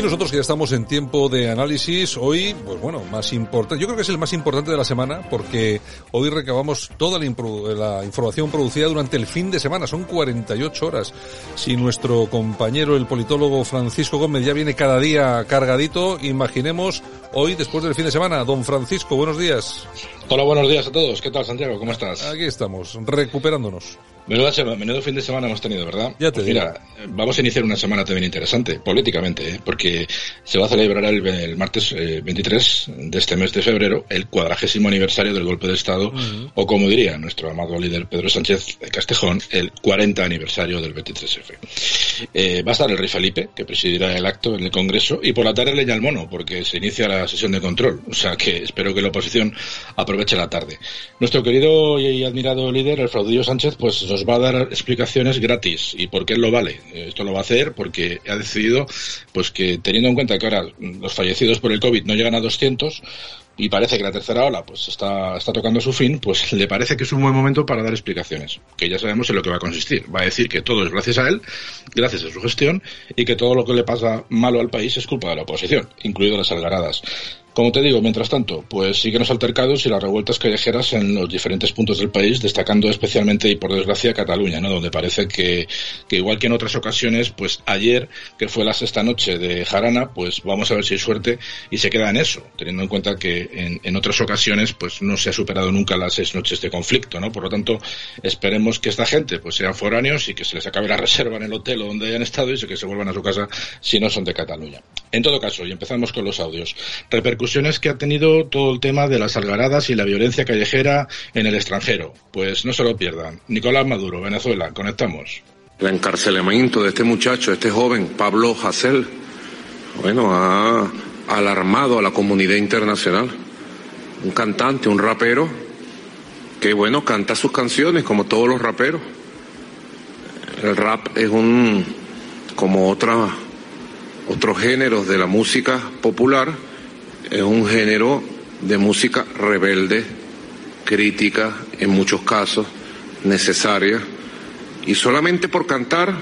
Y nosotros que ya estamos en tiempo de análisis, hoy, pues bueno, más importante, yo creo que es el más importante de la semana porque hoy recabamos toda la, la, información producida durante el fin de semana, son 48 horas. Si nuestro compañero, el politólogo Francisco Gómez, ya viene cada día cargadito, imaginemos hoy, después del fin de semana. Don Francisco, buenos días. Hola, buenos días a todos. ¿Qué tal, Santiago? ¿Cómo estás? Aquí estamos, recuperándonos. Menudo, menudo fin de semana hemos tenido, ¿verdad? Ya te pues mira, vamos a iniciar una semana también interesante, políticamente, ¿eh? porque se va a celebrar el, el martes eh, 23 de este mes de febrero el cuadragésimo aniversario del golpe de Estado, uh -huh. o como diría nuestro amado líder Pedro Sánchez Castejón, el 40 aniversario del 23F. Eh, va a estar el rey Felipe, que presidirá el acto en el Congreso, y por la tarde leña al mono, porque se inicia la sesión de control. O sea que espero que la oposición aproveche la tarde. Nuestro querido y admirado líder, el fraudillo Sánchez, pues nos va a dar explicaciones gratis. ¿Y por qué lo vale? Esto lo va a hacer porque ha decidido pues que teniendo en cuenta que ahora los fallecidos por el COVID no llegan a 200 y parece que la tercera ola pues está, está tocando su fin, pues le parece que es un buen momento para dar explicaciones, que ya sabemos en lo que va a consistir. Va a decir que todo es gracias a él, gracias a su gestión, y que todo lo que le pasa malo al país es culpa de la oposición, incluido las algaradas. Como te digo, mientras tanto, pues siguen los altercados y las revueltas callejeras en los diferentes puntos del país, destacando especialmente y por desgracia Cataluña, ¿no? Donde parece que, que igual que en otras ocasiones, pues ayer, que fue la sexta noche de Jarana, pues vamos a ver si hay suerte y se queda en eso, teniendo en cuenta que en, en otras ocasiones, pues no se ha superado nunca las seis noches de conflicto, ¿no? Por lo tanto, esperemos que esta gente, pues sean foráneos y que se les acabe la reserva en el hotel o donde hayan estado y que se vuelvan a su casa si no son de Cataluña. En todo caso, y empezamos con los audios. Repercusiones que ha tenido todo el tema de las algaradas y la violencia callejera en el extranjero. Pues no se lo pierdan. Nicolás Maduro, Venezuela, conectamos. El encarcelamiento de este muchacho, este joven, Pablo Hassel, bueno, ha alarmado a la comunidad internacional. Un cantante, un rapero, que bueno, canta sus canciones como todos los raperos. El rap es un, como otra otros géneros de la música popular, es un género de música rebelde, crítica en muchos casos, necesaria, y solamente por cantar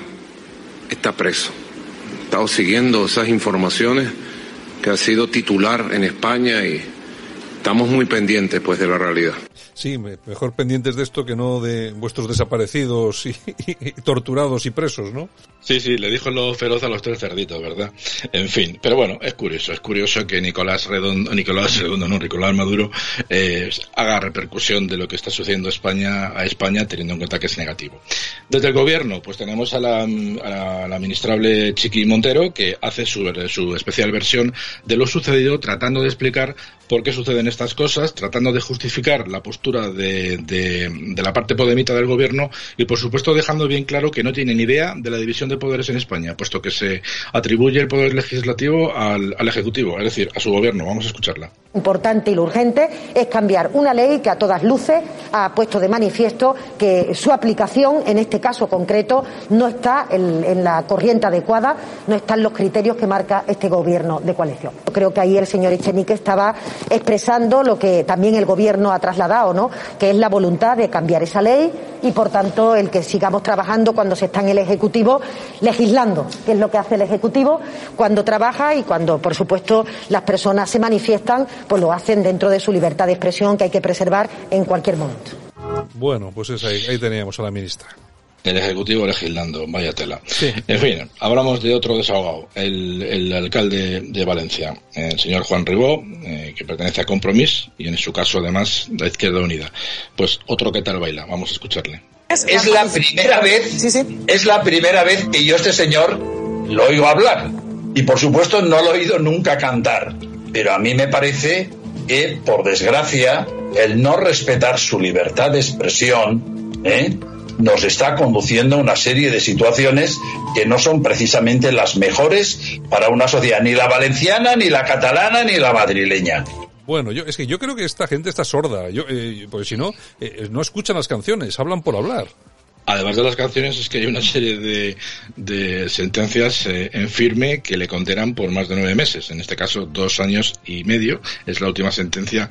está preso. He estado siguiendo esas informaciones ha sido titular en España y estamos muy pendientes pues de la realidad. Sí, mejor pendientes de esto que no de vuestros desaparecidos y, torturados y presos, ¿no? Sí, sí, le dijo lo feroz a los tres cerditos, ¿verdad? En fin, pero bueno, es curioso, es curioso que Nicolás Redondo, Nicolás Redondo, no, Nicolás Maduro, eh, haga repercusión de lo que está sucediendo España, a España, teniendo en cuenta que es negativo. Desde el gobierno, pues tenemos a la, a la, Chiqui Montero, que hace su, su especial versión de lo sucedido, tratando de explicar por qué suceden estas cosas, tratando de justificar la postura de, la parte podemita del gobierno y, por supuesto, dejando bien claro que no tiene ni idea de la división de poderes en España, puesto que se atribuye el poder legislativo al, al Ejecutivo, es decir, a su gobierno. Vamos a escucharla. Importante y lo urgente es cambiar una ley que a todas luces ha puesto de manifiesto que su aplicación, en este caso concreto, no está en, en la corriente adecuada, no están los criterios que marca este gobierno de coalición. Creo que ahí el señor Echenique estaba expresando lo que también el gobierno ha trasladado, ¿no? que es la voluntad de cambiar esa ley y, por tanto, el que sigamos trabajando cuando se está en el Ejecutivo legislando, que es lo que hace el Ejecutivo cuando trabaja y cuando, por supuesto, las personas se manifiestan, pues lo hacen dentro de su libertad de expresión que hay que preservar en cualquier momento. Bueno, pues es ahí, ahí teníamos a la ministra el Ejecutivo legislando, vaya tela. Sí. En fin, hablamos de otro desahogado, el, el alcalde de Valencia, el señor Juan Ribó, eh, que pertenece a Compromís y en su caso además la Izquierda Unida. Pues otro que tal baila, vamos a escucharle. Es la primera vez, sí, sí. es la primera vez que yo este señor lo oigo hablar y por supuesto no lo he oído nunca cantar. Pero a mí me parece que, por desgracia, el no respetar su libertad de expresión ¿eh? Nos está conduciendo a una serie de situaciones que no son precisamente las mejores para una sociedad, ni la valenciana, ni la catalana, ni la madrileña. Bueno, yo, es que yo creo que esta gente está sorda, yo, eh, porque si no, eh, no escuchan las canciones, hablan por hablar. Además de las canciones, es que hay una serie de, de sentencias eh, en firme que le condenan por más de nueve meses. En este caso, dos años y medio es la última sentencia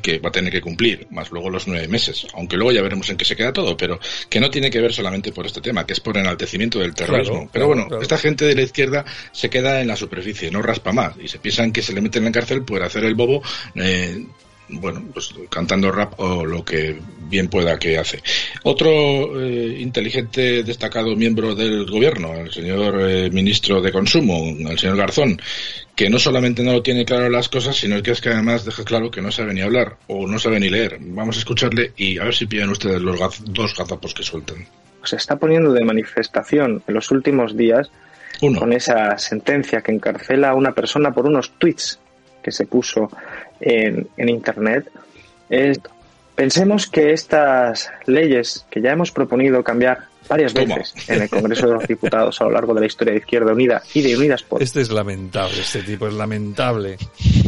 que va a tener que cumplir, más luego los nueve meses. Aunque luego ya veremos en qué se queda todo, pero que no tiene que ver solamente por este tema, que es por enaltecimiento del terrorismo. pero bueno, esta gente de la izquierda se queda en la superficie, no raspa más, y se piensan que se le meten en la cárcel por hacer el bobo. Eh, bueno, pues cantando rap o lo que bien pueda que hace. Otro eh, inteligente, destacado miembro del gobierno, el señor eh, ministro de Consumo, el señor Garzón, que no solamente no lo tiene claro las cosas, sino que es que además deja claro que no sabe ni hablar o no sabe ni leer. Vamos a escucharle y a ver si pillan ustedes los dos gazapos que sueltan. Se está poniendo de manifestación en los últimos días con esa sentencia que encarcela a una persona por unos tweets que se puso en, en Internet. pensemos que estas leyes que ya hemos proponido cambiar varias veces en el Congreso de los Diputados a lo largo de la historia de Izquierda Unida y de Unidas por... Este es lamentable, este tipo es lamentable.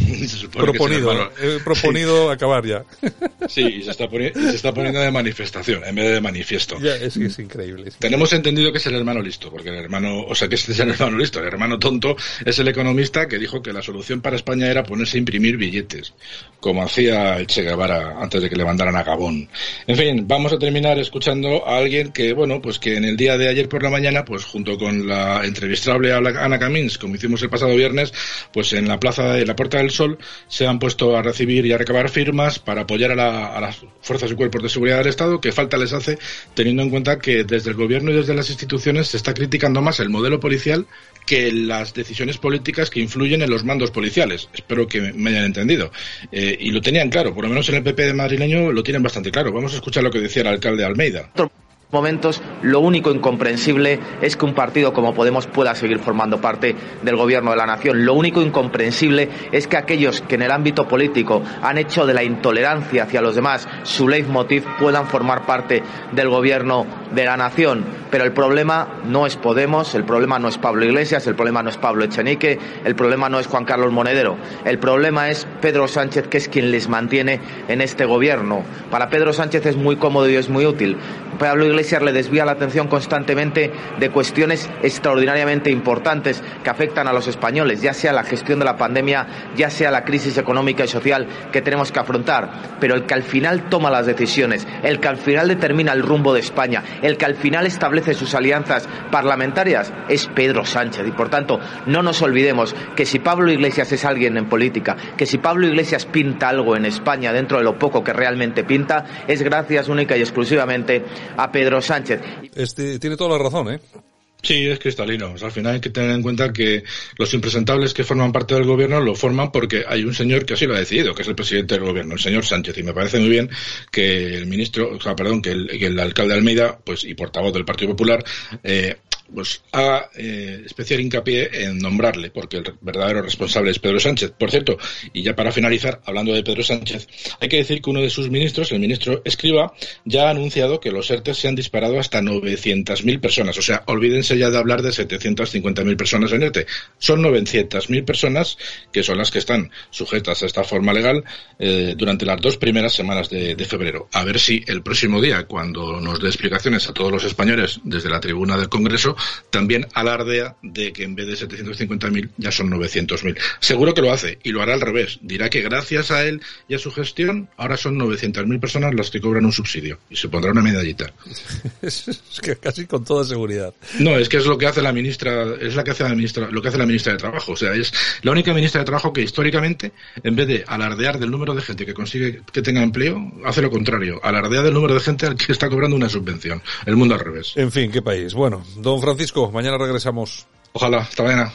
proponido, he proponido acabar ya. Sí, y se, está se está poniendo de manifestación en vez de manifiesto. Ya, es que es increíble. Tenemos entendido que es el hermano listo, porque el hermano, o sea, que este es el hermano listo, el hermano tonto es el economista que dijo que la solución para España era ponerse a imprimir billetes, como hacía el Che Guevara antes de que le mandaran a Gabón. En fin, vamos a terminar escuchando a alguien que, bueno, pues que en el día de ayer por la mañana, pues junto con la entrevistable Ana Camins, como hicimos el pasado viernes, pues en la plaza de la Puerta del Sol se han puesto a recibir y a recabar firmas para apoyar a, las fuerzas y cuerpos de seguridad del Estado, que falta les hace, teniendo en cuenta que desde el gobierno y desde las instituciones se está criticando más el modelo policial que las decisiones políticas que influyen en los mandos policiales. Espero que me hayan entendido. Eh, y lo tenían claro, por lo menos en el PP de madrileño lo tienen bastante claro. Vamos a escuchar lo que decía el alcalde Almeida momentos lo único incomprensible es que un partido como Podemos pueda seguir formando parte del gobierno de la nación. Lo único incomprensible es que aquellos que en el ámbito político han hecho de la intolerancia hacia los demás su leitmotiv puedan formar parte del gobierno de la nación. Pero el problema no es Podemos, el problema no es Pablo Iglesias, el problema no es Pablo Echenique, el problema no es Juan Carlos Monedero. El problema es Pedro Sánchez, que es quien les mantiene en este gobierno. Para Pedro Sánchez es muy cómodo y es muy útil. Pablo Iglesias le desvía la atención constantemente de cuestiones extraordinariamente importantes que afectan a los españoles, ya sea la gestión de la pandemia, ya sea la crisis económica y social que tenemos que afrontar. Pero el que al final toma las decisiones, el que al final determina el rumbo de España, el que al final establece sus alianzas parlamentarias es Pedro Sánchez. Y por tanto, no nos olvidemos que si Pablo Iglesias es alguien en política, que si Pablo Iglesias pinta algo en España dentro de lo poco que realmente pinta, es gracias única y exclusivamente a Pedro Sánchez. Este, tiene toda la razón, ¿eh? Sí, es cristalino. al final hay que tener en cuenta que los impresentables que forman parte del gobierno lo forman porque hay un señor que así lo ha decidido, que es el presidente del gobierno, el señor Sánchez. Y me parece muy bien que el ministro, o sea, perdón, que el, que el alcalde Almeida, pues, y portavoz del Partido Popular, eh, pues haga eh, especial hincapié en nombrarle, porque el verdadero responsable es Pedro Sánchez. Por cierto, y ya para finalizar, hablando de Pedro Sánchez, hay que decir que uno de sus ministros, el ministro Escriba, ya ha anunciado que los ERTE se han disparado hasta 900.000 personas. O sea, olvídense ya de hablar de 750.000 personas en ERTE. Son 900.000 personas que son las que están sujetas a esta forma legal eh, durante las dos primeras semanas de, de febrero. A ver si el próximo día, cuando nos dé explicaciones a todos los españoles desde la tribuna del Congreso, también alardea de que en vez de 750.000 ya son 900.000. Seguro que lo hace y lo hará al revés. Dirá que gracias a él y a su gestión ahora son 900.000 personas las que cobran un subsidio y se pondrá una medallita. es que casi con toda seguridad. No, es que es lo que hace la ministra, es la que hace la ministra, lo que hace la ministra de Trabajo. O sea, es la única ministra de Trabajo que históricamente, en vez de alardear del número de gente que consigue que tenga empleo, hace lo contrario. Alardea del número de gente al que está cobrando una subvención. El mundo al revés. En fin, qué país. Bueno, don Francisco, mañana regresamos. Ojalá, hasta mañana.